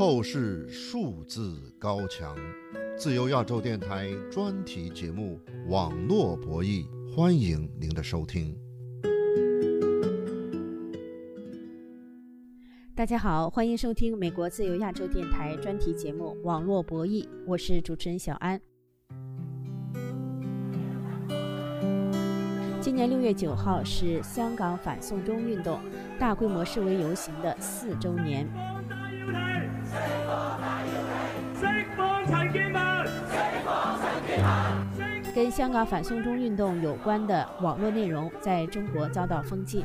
透视数字高墙，自由亚洲电台专题节目《网络博弈》，欢迎您的收听。大家好，欢迎收听美国自由亚洲电台专题节目《网络博弈》，我是主持人小安。今年六月九号是香港反送中运动大规模示威游行的四周年。跟香港反送中运动有关的网络内容在中国遭到封禁。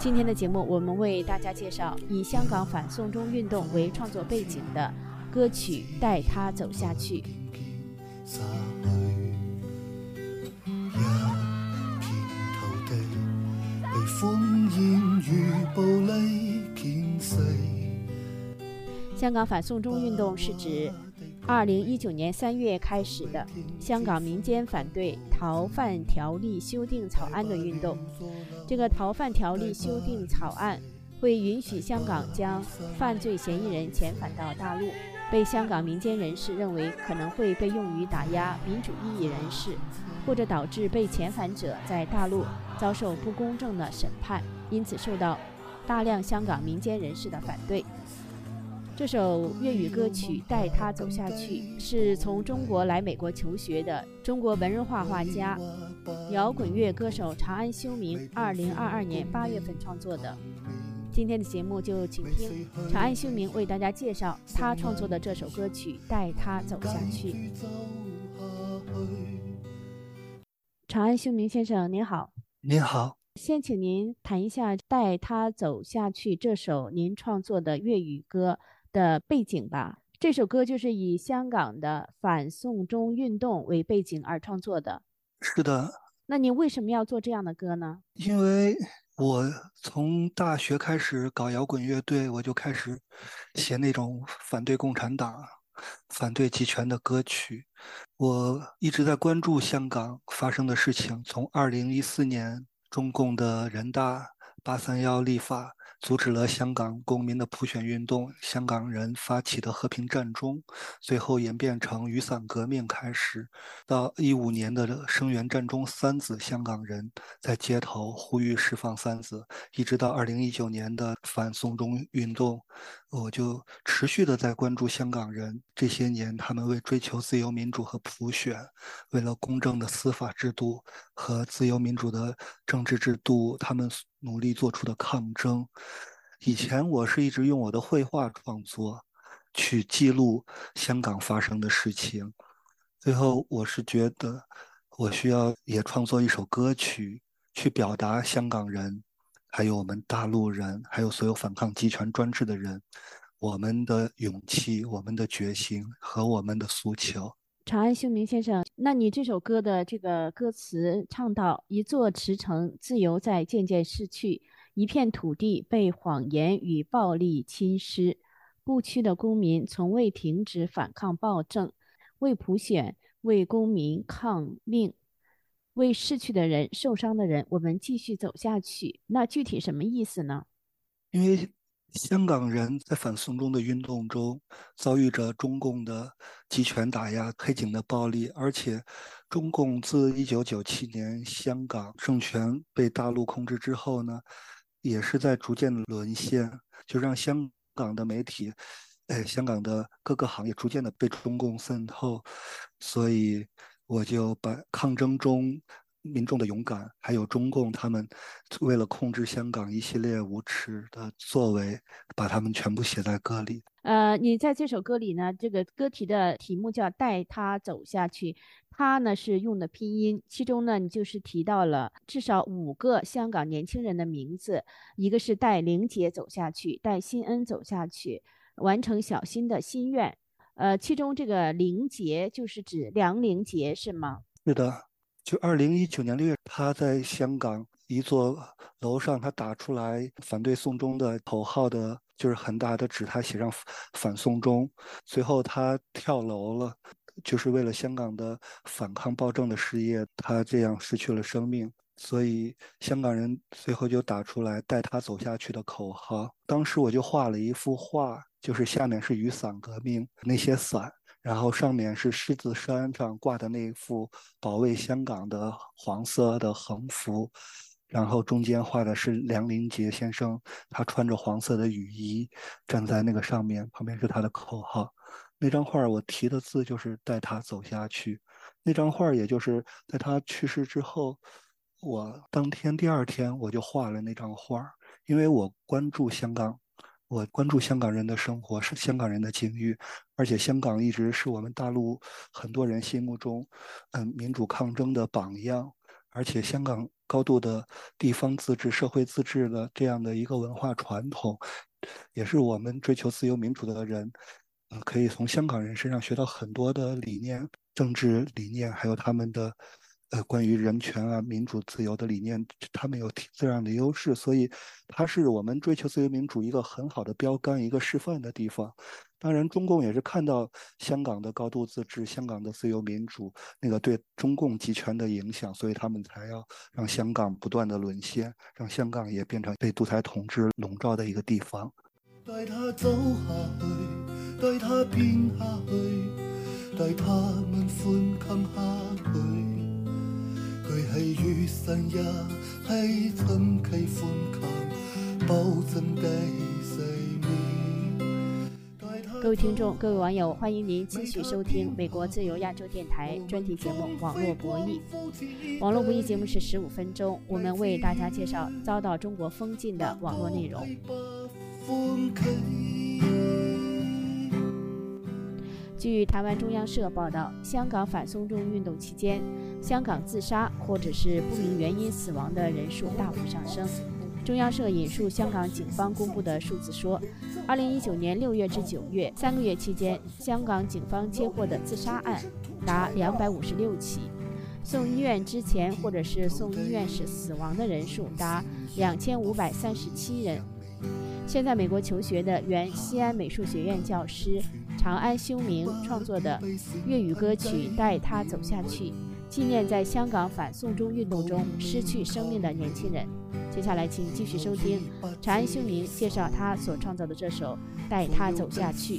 今天的节目，我们为大家介绍以香港反送中运动为创作背景的歌曲《带他走下去》。香港反送中运动是指2019年3月开始的香港民间反对逃犯条例修订草案的运动。这个逃犯条例修订草案会允许香港将犯罪嫌疑人遣返到大陆，被香港民间人士认为可能会被用于打压民主异议人士，或者导致被遣返者在大陆遭受不公正的审判，因此受到大量香港民间人士的反对。这首粤语歌曲《带他走下去》是从中国来美国求学的中国文人画画家、摇滚乐歌手长安修明二零二二年八月份创作的。今天的节目就请听长安修明为大家介绍他创作的这首歌曲《带他走下去》。长安修明先生，您好。您好。先请您谈一下《带他走下去》这首您创作的粤语歌。的背景吧，这首歌就是以香港的反送中运动为背景而创作的。是的。那你为什么要做这样的歌呢？因为我从大学开始搞摇滚乐队，我就开始写那种反对共产党、反对集权的歌曲。我一直在关注香港发生的事情，从二零一四年中共的人大八三幺立法。阻止了香港公民的普选运动，香港人发起的和平战中，最后演变成雨伞革命开始，到一五年的声援战中三子香港人在街头呼吁释放三子，一直到二零一九年的反送中运动，我就持续的在关注香港人这些年他们为追求自由民主和普选，为了公正的司法制度和自由民主的政治制度，他们。努力做出的抗争。以前我是一直用我的绘画创作去记录香港发生的事情，最后我是觉得我需要也创作一首歌曲，去表达香港人，还有我们大陆人，还有所有反抗集权专制的人，我们的勇气、我们的决心和我们的诉求。长安修明先生，那你这首歌的这个歌词唱到：“一座池城，自由在渐渐逝去；一片土地被谎言与暴力侵蚀。不屈的公民从未停止反抗暴政，为普选，为公民抗命，为逝去的人、受伤的人，我们继续走下去。”那具体什么意思呢？因为。香港人在反送中的运动中遭遇着中共的集权打压、黑警的暴力，而且中共自1997年香港政权被大陆控制之后呢，也是在逐渐沦陷，就让香港的媒体、哎，香港的各个行业逐渐的被中共渗透，所以我就把抗争中。民众的勇敢，还有中共他们为了控制香港一系列无耻的作为，把他们全部写在歌里。呃，你在这首歌里呢，这个歌题的题目叫“带他走下去”，他呢是用的拼音，其中呢你就是提到了至少五个香港年轻人的名字，一个是带玲姐走下去，带新恩走下去，完成小新的心愿。呃，其中这个玲杰就是指梁灵杰是吗？是的。就二零一九年六月，他在香港一座楼上，他打出来反对送中的口号的，就是很大的纸，他写上反送中。随后他跳楼了，就是为了香港的反抗暴政的事业，他这样失去了生命。所以香港人随后就打出来带他走下去的口号。当时我就画了一幅画，就是下面是雨伞革命那些伞，然后上面是狮子山上挂的那幅保卫香港的黄色的横幅，然后中间画的是梁凌杰先生，他穿着黄色的雨衣站在那个上面，旁边是他的口号。那张画我提的字就是带他走下去。那张画也就是在他去世之后，我当天第二天我就画了那张画，因为我关注香港。我关注香港人的生活，是香港人的境遇，而且香港一直是我们大陆很多人心目中，嗯，民主抗争的榜样。而且香港高度的地方自治、社会自治的这样的一个文化传统，也是我们追求自由民主的人，嗯，可以从香港人身上学到很多的理念、政治理念，还有他们的。呃，关于人权啊、民主自由的理念，他们有这样的优势，所以它是我们追求自由民主一个很好的标杆、一个示范的地方。当然，中共也是看到香港的高度自治、香港的自由民主那个对中共集权的影响，所以他们才要让香港不断的沦陷，让香港也变成被独裁统治笼罩的一个地方。带他走下去，带他变下去，带他们欢襟下去。各位听众，各位网友，欢迎您继续收听美国自由亚洲电台专题节目《网络博弈》。网络博弈节目是十五分钟，我们为大家介绍遭到中国封禁的网络内容。据台湾中央社报道，香港反送中运动期间，香港自杀或者是不明原因死亡的人数大幅上升。中央社引述香港警方公布的数字说，2019年6月至9月三个月期间，香港警方接获的自杀案达256起，送医院之前或者是送医院时死亡的人数达2537人。现在美国求学的原西安美术学院教师。长安修明创作的粤语歌曲《带他走下去》，纪念在香港反送中运动中失去生命的年轻人。接下来，请继续收听长安修明介绍他所创造的这首《带他走下去》。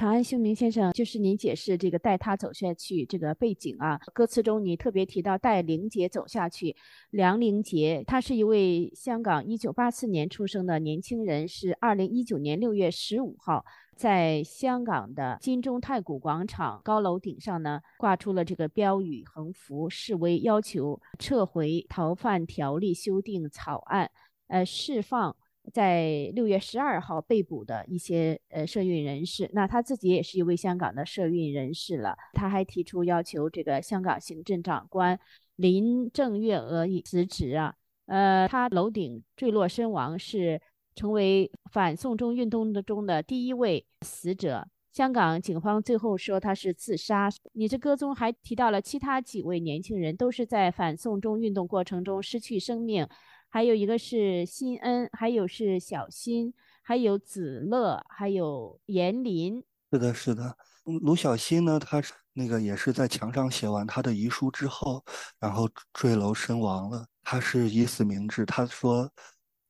长安修明先生，就是您解释这个带他走下去这个背景啊。歌词中你特别提到带玲姐走下去，梁玲杰他是一位香港一九八四年出生的年轻人，是二零一九年六月十五号在香港的金钟太古广场高楼顶上呢挂出了这个标语横幅示威，要求撤回逃犯条例修订草案，呃，释放。在六月十二号被捕的一些呃社运人士，那他自己也是一位香港的社运人士了。他还提出要求这个香港行政长官林郑月娥辞职啊。呃，他楼顶坠落身亡，是成为反送中运动的中的第一位死者。香港警方最后说他是自杀。你这歌中还提到了其他几位年轻人，都是在反送中运动过程中失去生命。还有一个是新恩，还有是小新，还有子乐，还有严林。是的，是的。卢小新呢，他那个也是在墙上写完他的遗书之后，然后坠楼身亡了。他是以死明志，他说：“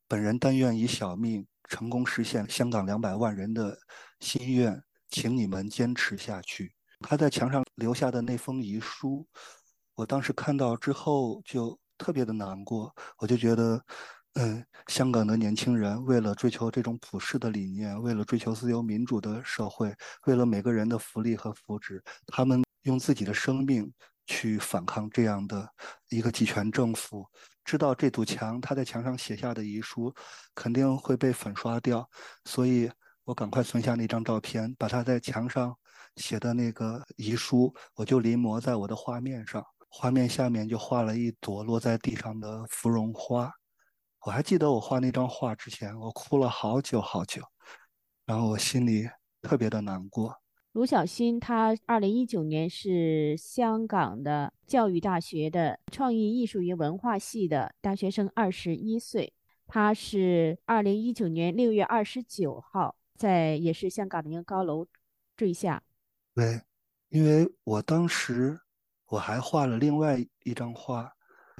本人但愿以小命成功实现香港两百万人的心愿，请你们坚持下去。”他在墙上留下的那封遗书，我当时看到之后就。特别的难过，我就觉得，嗯，香港的年轻人为了追求这种普世的理念，为了追求自由民主的社会，为了每个人的福利和福祉，他们用自己的生命去反抗这样的一个集权政府。知道这堵墙，他在墙上写下的遗书肯定会被粉刷掉，所以我赶快存下那张照片，把他在墙上写的那个遗书，我就临摹在我的画面上。画面下面就画了一朵落在地上的芙蓉花，我还记得我画那张画之前，我哭了好久好久，然后我心里特别的难过。卢小新，他二零一九年是香港的教育大学的创意艺术与文化系的大学生，二十一岁。他是二零一九年六月二十九号在也是香港的一个高楼。坠下。对，因为我当时我还画了另外一张画，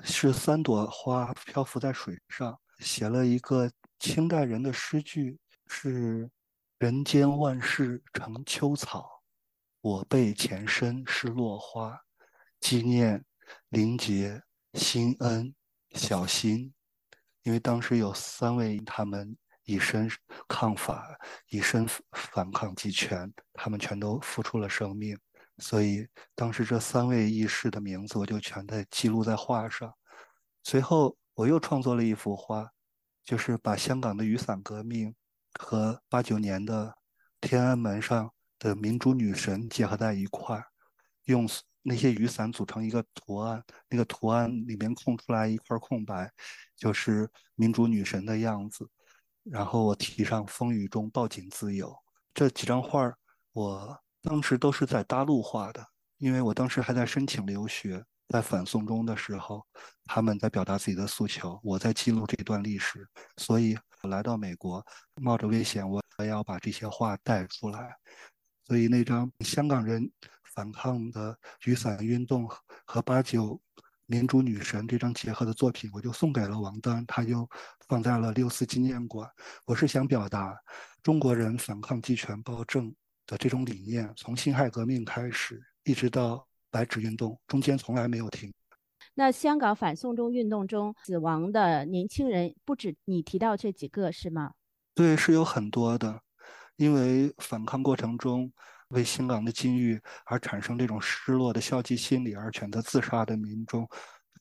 是三朵花漂浮在水上，写了一个清代人的诗句，是“人间万事成秋草，我辈前身是落花”，纪念林杰、辛恩、小新，因为当时有三位他们。以身抗法，以身反抗集权，他们全都付出了生命。所以当时这三位义士的名字，我就全在记录在画上。随后我又创作了一幅画，就是把香港的雨伞革命和八九年的天安门上的民主女神结合在一块儿，用那些雨伞组成一个图案，那个图案里面空出来一块空白，就是民主女神的样子。然后我提上“风雨中抱紧自由”这几张画，我当时都是在大陆画的，因为我当时还在申请留学，在反送中的时候，他们在表达自己的诉求，我在记录这段历史，所以我来到美国，冒着危险，我也要把这些画带出来。所以那张香港人反抗的雨伞运动和八九。民主女神这张结合的作品，我就送给了王丹，他就放在了六四纪念馆。我是想表达中国人反抗集权暴政的这种理念，从辛亥革命开始，一直到白纸运动，中间从来没有停。那香港反送中运动中死亡的年轻人不止你提到这几个，是吗？对，是有很多的，因为反抗过程中。为香港的境遇而产生这种失落的消极心理而选择自杀的民众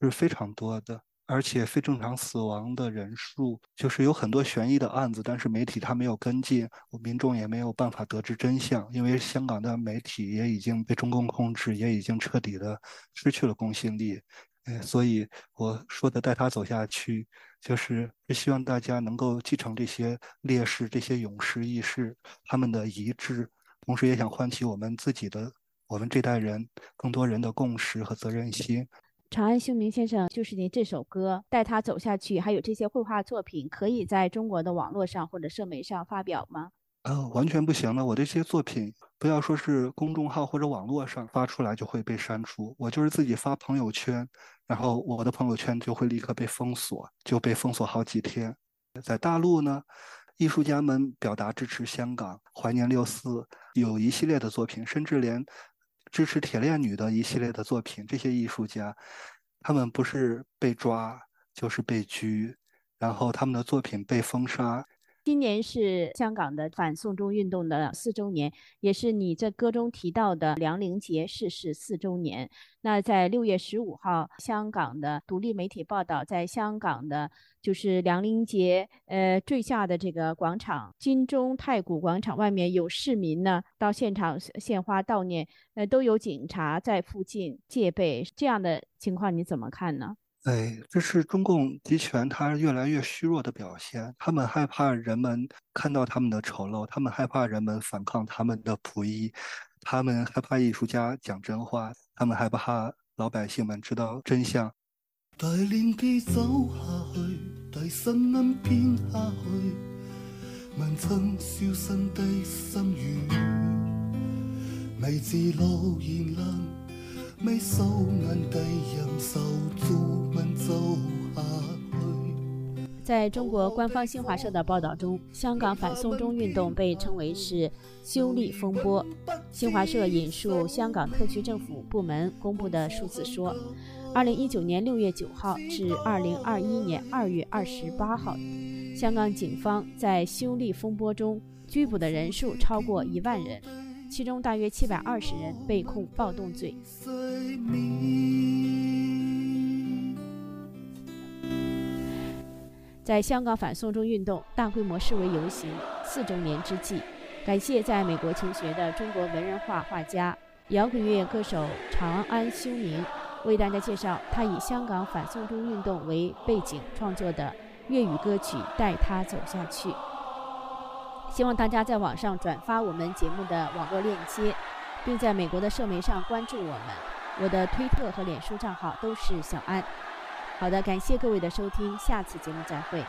是非常多的，而且非正常死亡的人数就是有很多悬疑的案子，但是媒体他没有跟进，民众也没有办法得知真相，因为香港的媒体也已经被中共控制，也已经彻底的失去了公信力。哎，所以我说的带他走下去，就是希望大家能够继承这些烈士、这些勇士义士他们的遗志。同时也想唤起我们自己的、我们这代人更多人的共识和责任心。长安修明先生，就是您这首歌带他走下去，还有这些绘画作品，可以在中国的网络上或者社媒上发表吗？啊，完全不行了！我这些作品，不要说是公众号或者网络上发出来就会被删除，我就是自己发朋友圈，然后我的朋友圈就会立刻被封锁，就被封锁好几天。在大陆呢？艺术家们表达支持香港、怀念六四，有一系列的作品，甚至连支持铁链女的一系列的作品。这些艺术家，他们不是被抓，就是被拘，然后他们的作品被封杀。今年是香港的反送中运动的四周年，也是你这歌中提到的梁凌杰逝世四周年。那在六月十五号，香港的独立媒体报道，在香港的就是梁凌杰呃坠下的这个广场金钟太古广场外面有市民呢到现场献花悼念，呃都有警察在附近戒备，这样的情况你怎么看呢？哎，这是中共集权它越来越虚弱的表现。他们害怕人们看到他们的丑陋，他们害怕人们反抗他们的仆役，他们害怕艺术家讲真话，他们害怕老百姓们知道真相。大年纪走下去，大声音变下去，问曾消失的心愿，未在中国官方新华社的报道中，香港反送中运动被称为是“修例风波”。新华社引述香港特区政府部门公布的数字说，二零一九年六月九号至二零二一年二月二十八号，香港警方在修例风波中拘捕的人数超过一万人。其中大约七百二十人被控暴动罪。在香港反送中运动大规模示威游行四周年之际，感谢在美国求学的中国文人画画家、摇滚乐歌手长安修明，为大家介绍他以香港反送中运动为背景创作的粤语歌曲《带他走下去》。希望大家在网上转发我们节目的网络链接，并在美国的社媒上关注我们。我的推特和脸书账号都是小安。好的，感谢各位的收听，下次节目再会。